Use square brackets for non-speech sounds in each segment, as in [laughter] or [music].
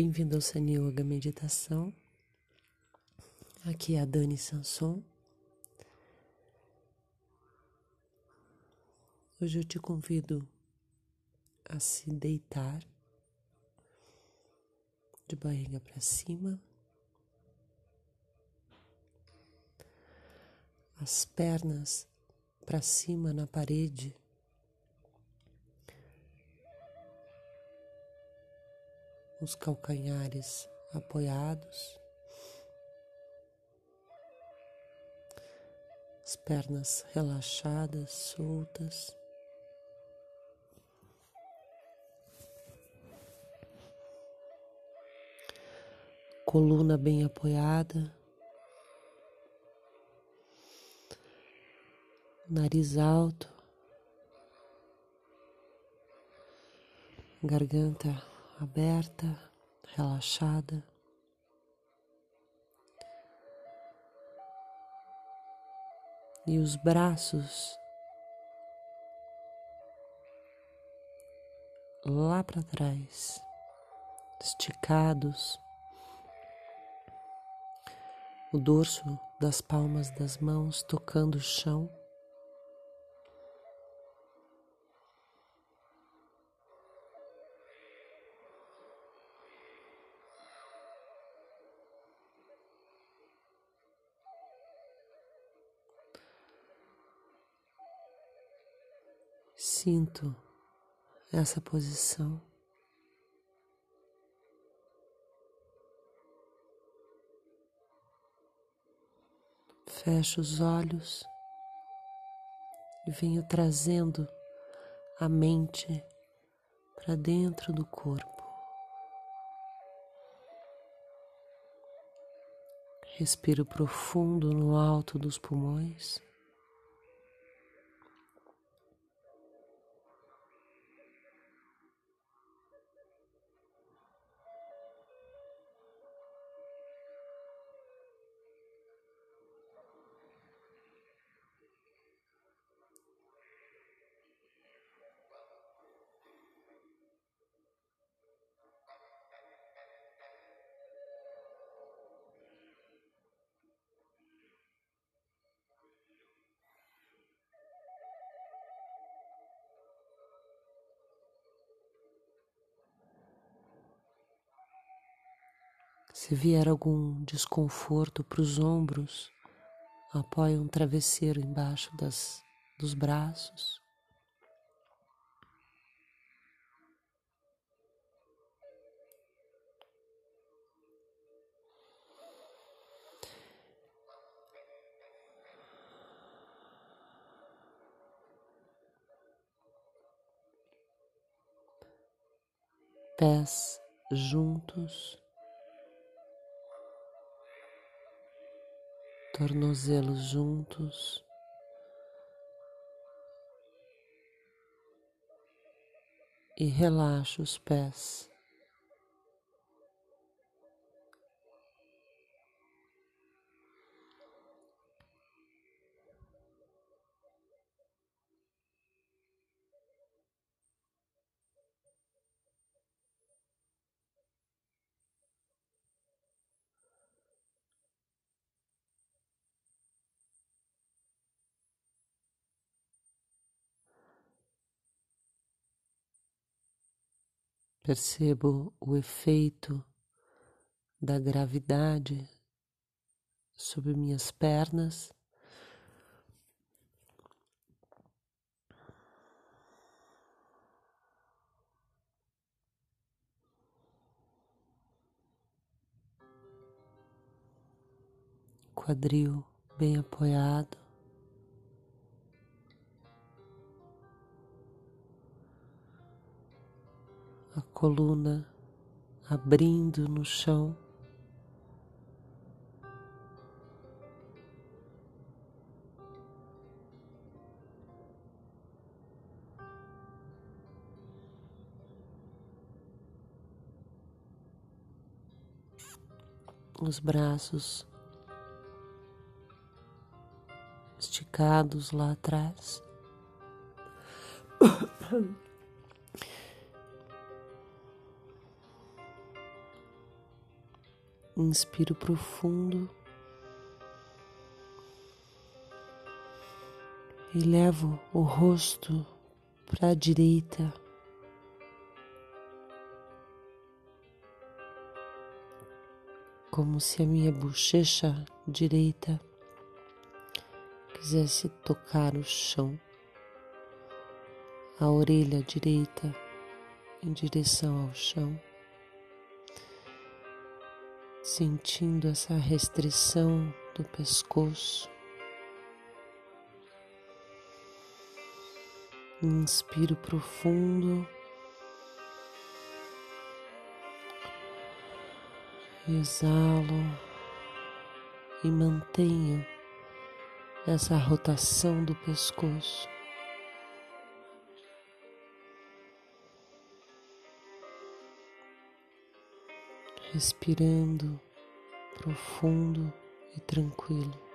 Bem-vindo ao Sani Yoga Meditação. Aqui é a Dani Sanson. Hoje eu te convido a se deitar de barriga para cima, as pernas para cima na parede. Os calcanhares apoiados, as pernas relaxadas, soltas. Coluna bem apoiada, nariz alto, garganta aberta, relaxada. E os braços lá para trás, esticados, o dorso das palmas das mãos tocando o chão. Sinto essa posição. Fecho os olhos e venho trazendo a mente para dentro do corpo. Respiro profundo no alto dos pulmões. Se vier algum desconforto para os ombros, apoie um travesseiro embaixo das, dos braços. Pés juntos. Tornozelos juntos. E relaxa os pés. Percebo o efeito da gravidade sobre minhas pernas. Quadril bem apoiado. Coluna abrindo no chão. Os braços esticados lá atrás. [coughs] Inspiro profundo. E levo o rosto para a direita. Como se a minha bochecha direita quisesse tocar o chão, a orelha direita em direção ao chão, sentindo essa restrição do pescoço. Inspiro profundo. Exalo e mantenho essa rotação do pescoço. Respirando profundo e tranquilo.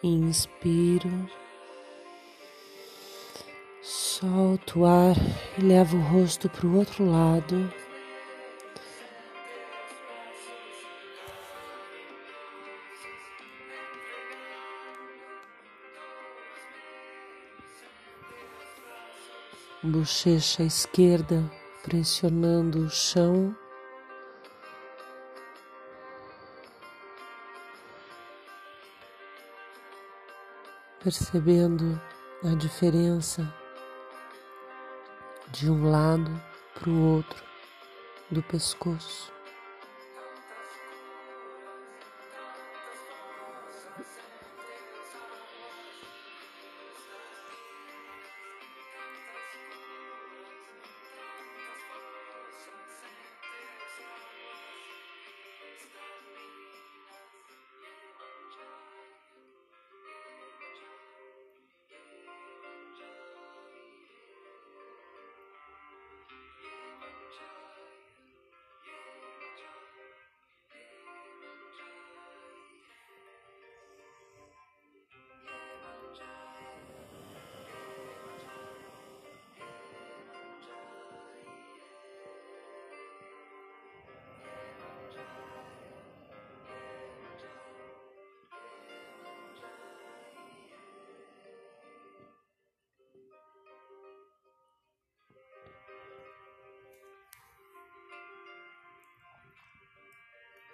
Inspiro, solto o ar e levo o rosto para o outro lado. Bochecha esquerda pressionando o chão. Percebendo a diferença de um lado para o outro do pescoço.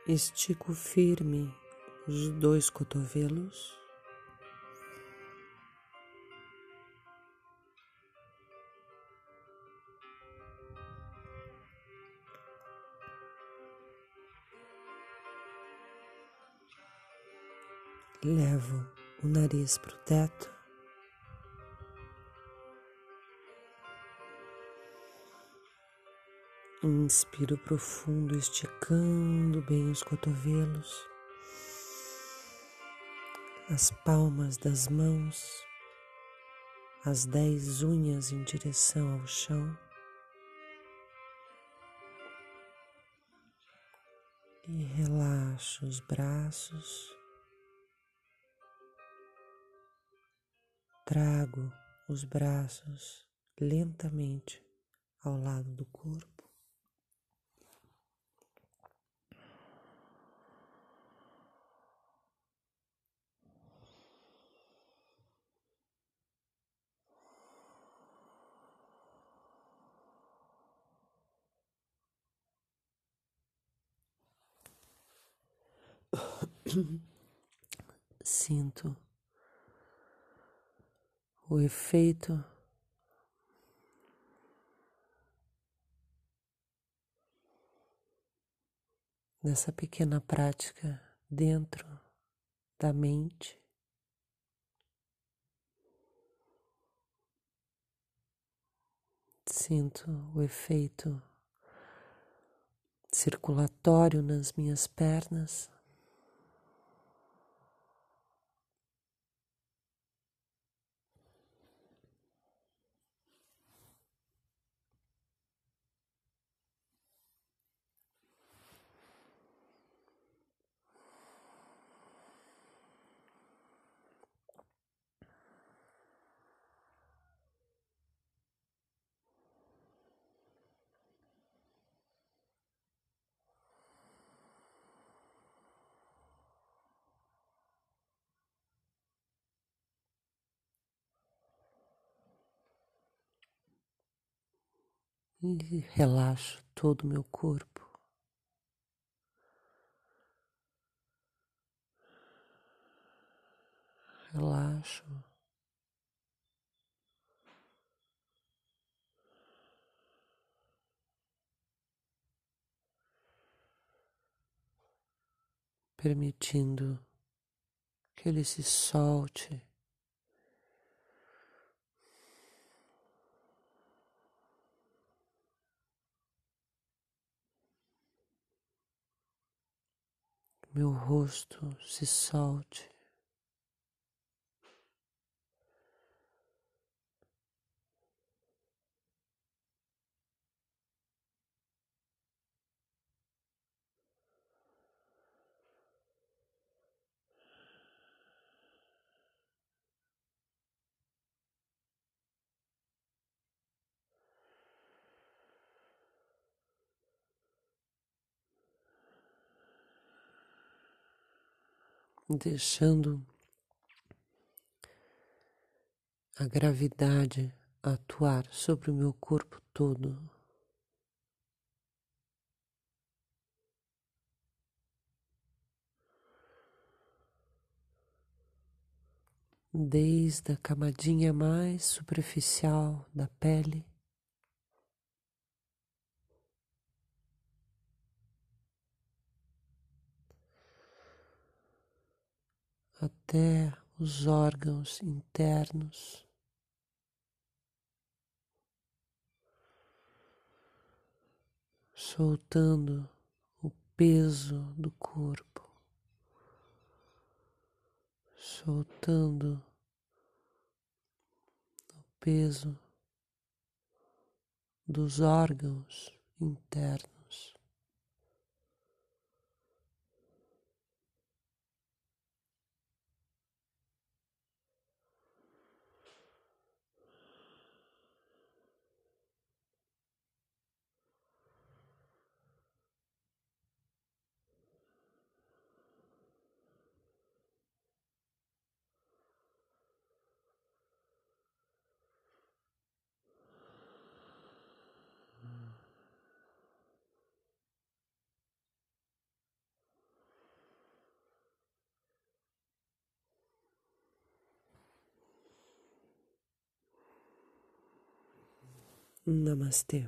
Estico firme os dois cotovelos. Levo o nariz para o teto. Inspiro profundo, esticando bem os cotovelos, as palmas das mãos, as dez unhas em direção ao chão. E relaxo os braços, trago os braços lentamente ao lado do corpo. sinto o efeito dessa pequena prática dentro da mente. Sinto o efeito circulatório nas minhas pernas. E relaxo todo o meu corpo. Relaxo. Permitindo que ele se solte meu rosto se solte. Deixando a gravidade atuar sobre o meu corpo todo. Desde a camadinha mais superficial da pele até os órgãos internos. Soltando o peso do corpo, soltando o peso dos órgãos internos. Namastê.